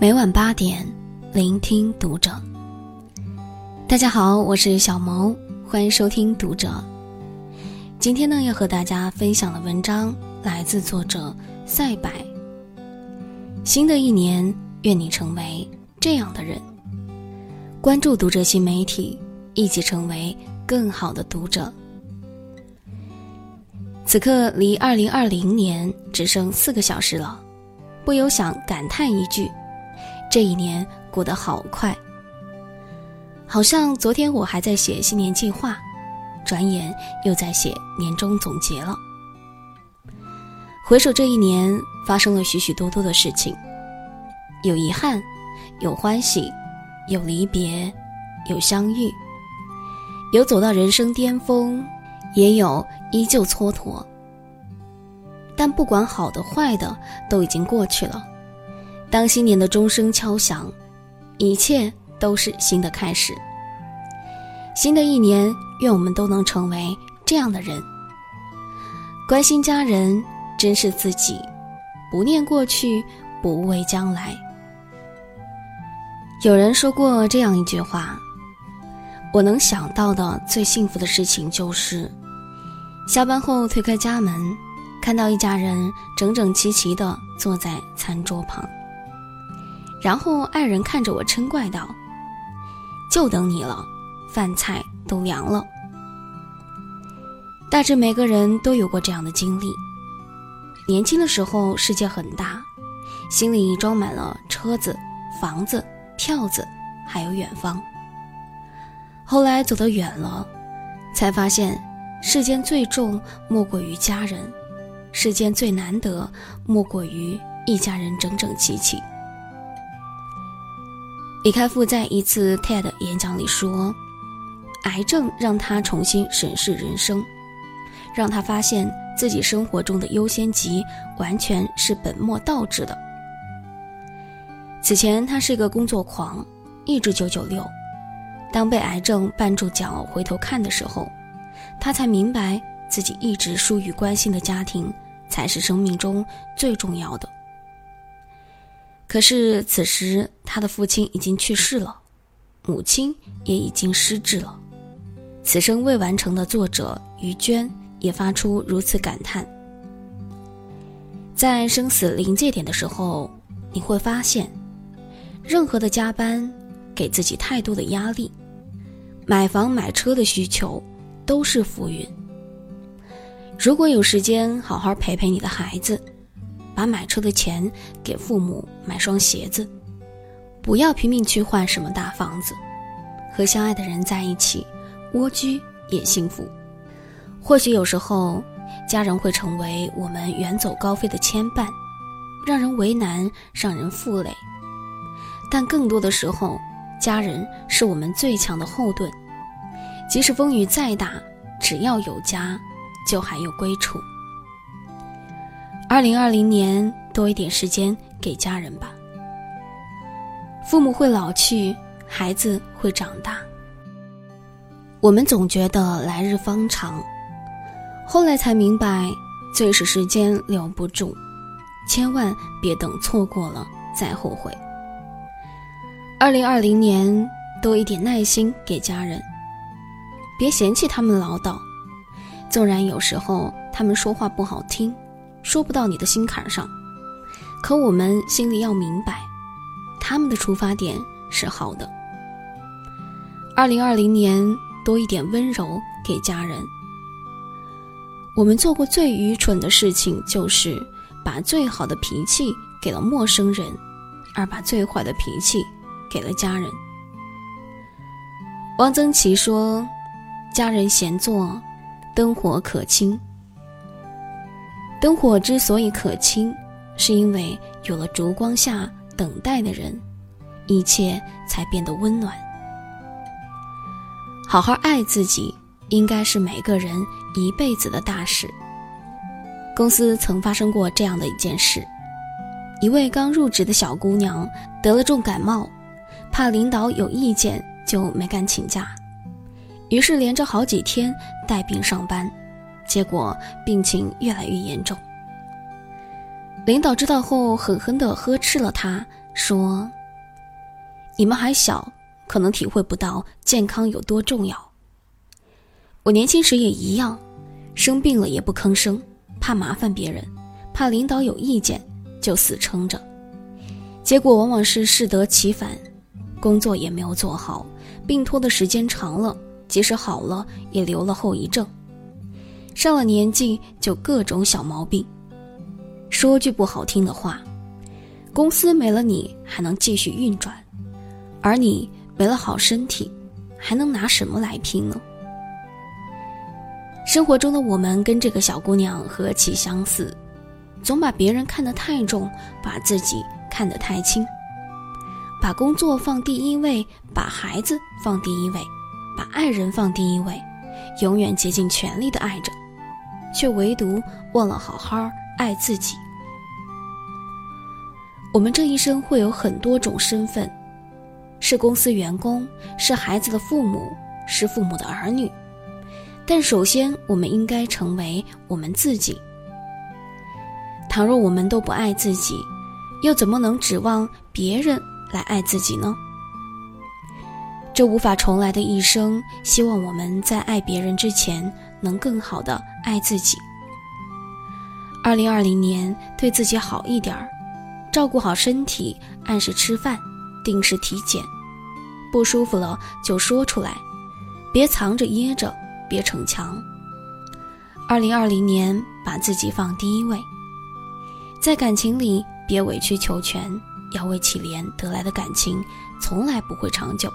每晚八点，聆听读者。大家好，我是小萌，欢迎收听读者。今天呢，要和大家分享的文章来自作者赛柏。新的一年，愿你成为这样的人。关注读者新媒体，一起成为更好的读者。此刻离二零二零年只剩四个小时了，不由想感叹一句。这一年过得好快，好像昨天我还在写新年计划，转眼又在写年终总结了。回首这一年，发生了许许多多的事情，有遗憾，有欢喜，有离别，有相遇，有走到人生巅峰，也有依旧蹉跎。但不管好的坏的，都已经过去了。当新年的钟声敲响，一切都是新的开始。新的一年，愿我们都能成为这样的人：关心家人，珍视自己，不念过去，不畏将来。有人说过这样一句话：“我能想到的最幸福的事情，就是下班后推开家门，看到一家人整整齐齐地坐在餐桌旁。”然后爱人看着我嗔怪道：“就等你了，饭菜都凉了。”大致每个人都有过这样的经历。年轻的时候世界很大，心里装满了车子、房子、票子，还有远方。后来走得远了，才发现世间最重莫过于家人，世间最难得莫过于一家人整整齐齐。李开复在一次 TED 演讲里说：“癌症让他重新审视人生，让他发现自己生活中的优先级完全是本末倒置的。此前他是个工作狂，一直九九六。当被癌症绊住脚回头看的时候，他才明白自己一直疏于关心的家庭才是生命中最重要的。”可是此时，他的父亲已经去世了，母亲也已经失智了。此生未完成的作者于娟也发出如此感叹：在生死临界点的时候，你会发现，任何的加班给自己太多的压力，买房买车的需求都是浮云。如果有时间，好好陪陪你的孩子。把买车的钱给父母买双鞋子，不要拼命去换什么大房子，和相爱的人在一起，蜗居也幸福。或许有时候，家人会成为我们远走高飞的牵绊，让人为难，让人负累。但更多的时候，家人是我们最强的后盾。即使风雨再大，只要有家，就还有归处。二零二零年，多一点时间给家人吧。父母会老去，孩子会长大。我们总觉得来日方长，后来才明白，最是时间留不住，千万别等错过了再后悔。二零二零年，多一点耐心给家人，别嫌弃他们唠叨，纵然有时候他们说话不好听。说不到你的心坎上，可我们心里要明白，他们的出发点是好的。二零二零年多一点温柔给家人。我们做过最愚蠢的事情，就是把最好的脾气给了陌生人，而把最坏的脾气给了家人。汪曾祺说：“家人闲坐，灯火可亲。”灯火之所以可亲，是因为有了烛光下等待的人，一切才变得温暖。好好爱自己，应该是每个人一辈子的大事。公司曾发生过这样的一件事：一位刚入职的小姑娘得了重感冒，怕领导有意见，就没敢请假，于是连着好几天带病上班。结果病情越来越严重。领导知道后，狠狠地呵斥了他，说：“你们还小，可能体会不到健康有多重要。我年轻时也一样，生病了也不吭声，怕麻烦别人，怕领导有意见，就死撑着。结果往往是适得其反，工作也没有做好，病拖的时间长了，即使好了，也留了后遗症。上了年纪，就各种小毛病。说句不好听的话。”公司没了你还能继续运转，而你没了好身体，还能拿什么来拼呢？生活中的我们跟这个小姑娘何其相似，总把别人看得太重，把自己看得太轻，把工作放第一位，把孩子放第一位，把爱人放第一位，永远竭尽全力的爱着，却唯独忘了好好爱自己。我们这一生会有很多种身份，是公司员工，是孩子的父母，是父母的儿女。但首先，我们应该成为我们自己。倘若我们都不爱自己，又怎么能指望别人来爱自己呢？这无法重来的一生，希望我们在爱别人之前，能更好的爱自己。二零二零年，对自己好一点儿。照顾好身体，按时吃饭，定时体检。不舒服了就说出来，别藏着掖着，别逞强。二零二零年，把自己放第一位。在感情里，别委曲求全，要为乞怜得来的感情，从来不会长久。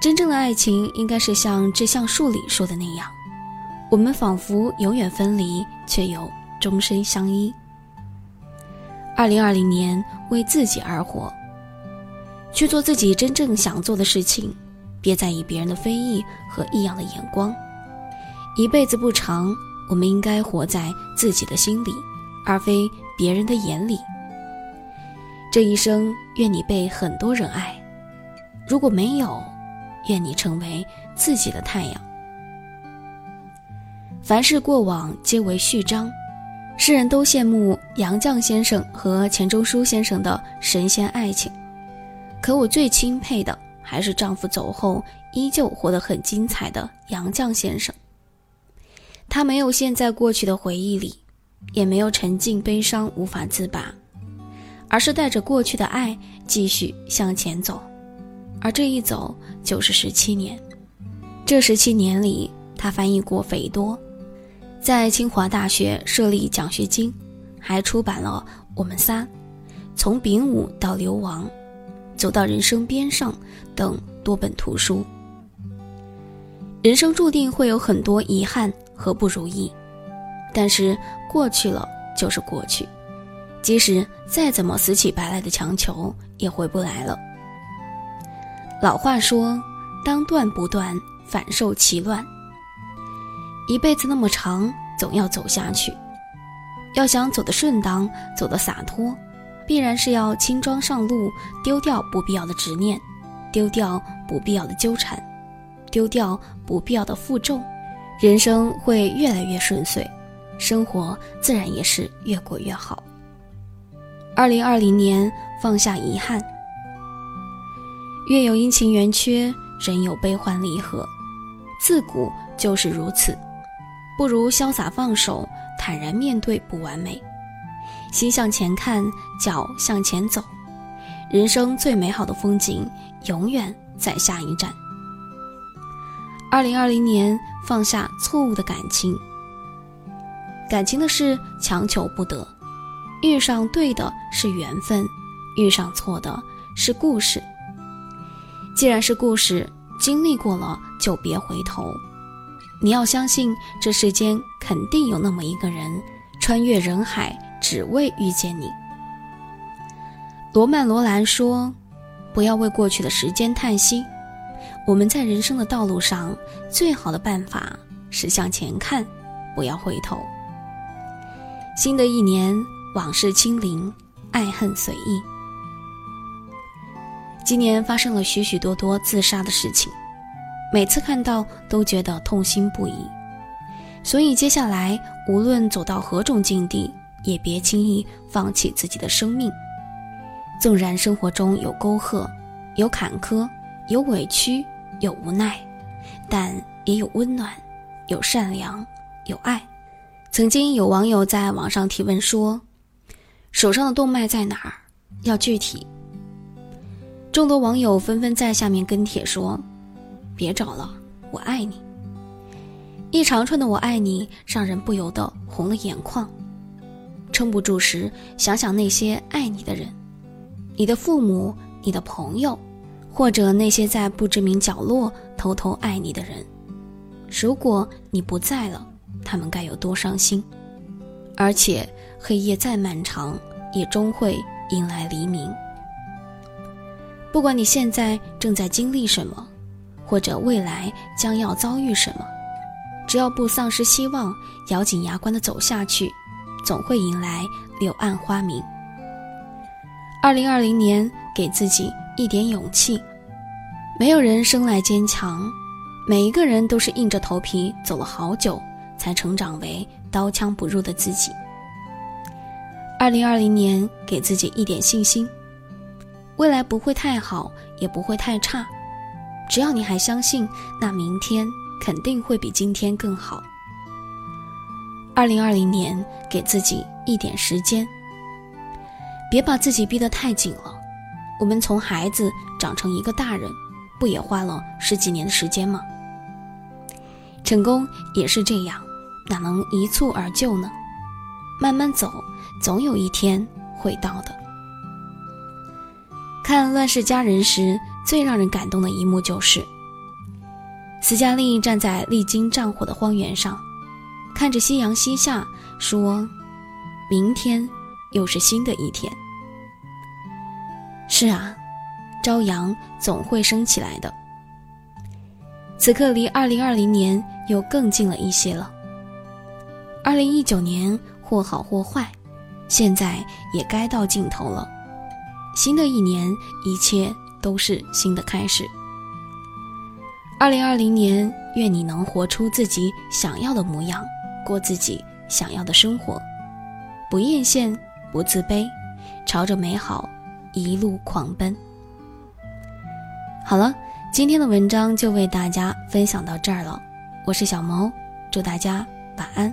真正的爱情，应该是像《致橡树》里说的那样，我们仿佛永远分离，却又终身相依。二零二零年，为自己而活，去做自己真正想做的事情，别在意别人的非议和异样的眼光。一辈子不长，我们应该活在自己的心里，而非别人的眼里。这一生，愿你被很多人爱；如果没有，愿你成为自己的太阳。凡事过往，皆为序章。世人都羡慕杨绛先生和钱钟书先生的神仙爱情，可我最钦佩的还是丈夫走后依旧活得很精彩的杨绛先生。他没有陷在过去的回忆里，也没有沉浸悲伤无法自拔，而是带着过去的爱继续向前走，而这一走就是十七年。这十七年里，他翻译过斐多。在清华大学设立奖学金，还出版了《我们仨》《从丙午到流亡》《走到人生边上》等多本图书。人生注定会有很多遗憾和不如意，但是过去了就是过去，即使再怎么死乞白赖的强求，也回不来了。老话说：“当断不断，反受其乱。”一辈子那么长，总要走下去。要想走得顺当，走得洒脱，必然是要轻装上路，丢掉不必要的执念，丢掉不必要的纠缠，丢掉不必要的负重，人生会越来越顺遂，生活自然也是越过越好。二零二零年，放下遗憾。月有阴晴圆缺，人有悲欢离合，自古就是如此。不如潇洒放手，坦然面对不完美，心向前看，脚向前走，人生最美好的风景永远在下一站。二零二零年，放下错误的感情。感情的事强求不得，遇上对的是缘分，遇上错的是故事。既然是故事，经历过了就别回头。你要相信，这世间肯定有那么一个人，穿越人海，只为遇见你。罗曼·罗兰说：“不要为过去的时间叹息，我们在人生的道路上，最好的办法是向前看，不要回头。”新的一年，往事清零，爱恨随意。今年发生了许许多多自杀的事情。每次看到都觉得痛心不已，所以接下来无论走到何种境地，也别轻易放弃自己的生命。纵然生活中有沟壑，有坎坷，有委屈，有无奈，但也有温暖，有善良，有爱。曾经有网友在网上提问说：“手上的动脉在哪儿？要具体。”众多网友纷纷在下面跟帖说：“别找了，我爱你。”一长串的“我爱你”让人不由得红了眼眶。撑不住时，想想那些爱你的人，你的父母、你的朋友，或者那些在不知名角落偷偷爱你的人。如果你不在了，他们该有多伤心？而且黑夜再漫长，也终会迎来黎明。不管你现在正在经历什么，或者未来将要遭遇什么，只要不丧失希望，咬紧牙关的走下去，总会迎来柳暗花明。二零二零年，给自己一点勇气。没有人生来坚强，每一个人都是硬着头皮走了好久。才成长为刀枪不入的自己。二零二零年，给自己一点信心，未来不会太好，也不会太差，只要你还相信，那明天肯定会比今天更好。二零二零年，给自己一点时间，别把自己逼得太紧了。我们从孩子长成一个大人，不也花了十几年的时间吗？成功也是这样，哪能一蹴而就呢？慢慢走，总有一天会到的。看《乱世佳人》时，最让人感动的一幕就是，斯嘉丽站在历经战火的荒原上，看着夕阳西下，说：“明天又是新的一天。”是啊，朝阳总会升起来的。此刻离二零二零年又更近了一些了。二零一九年或好或坏，现在也该到尽头了。新的一年，一切都是新的开始。二零二零年，愿你能活出自己想要的模样，过自己想要的生活，不艳羡，不自卑，朝着美好一路狂奔。好了。今天的文章就为大家分享到这儿了，我是小毛，祝大家晚安。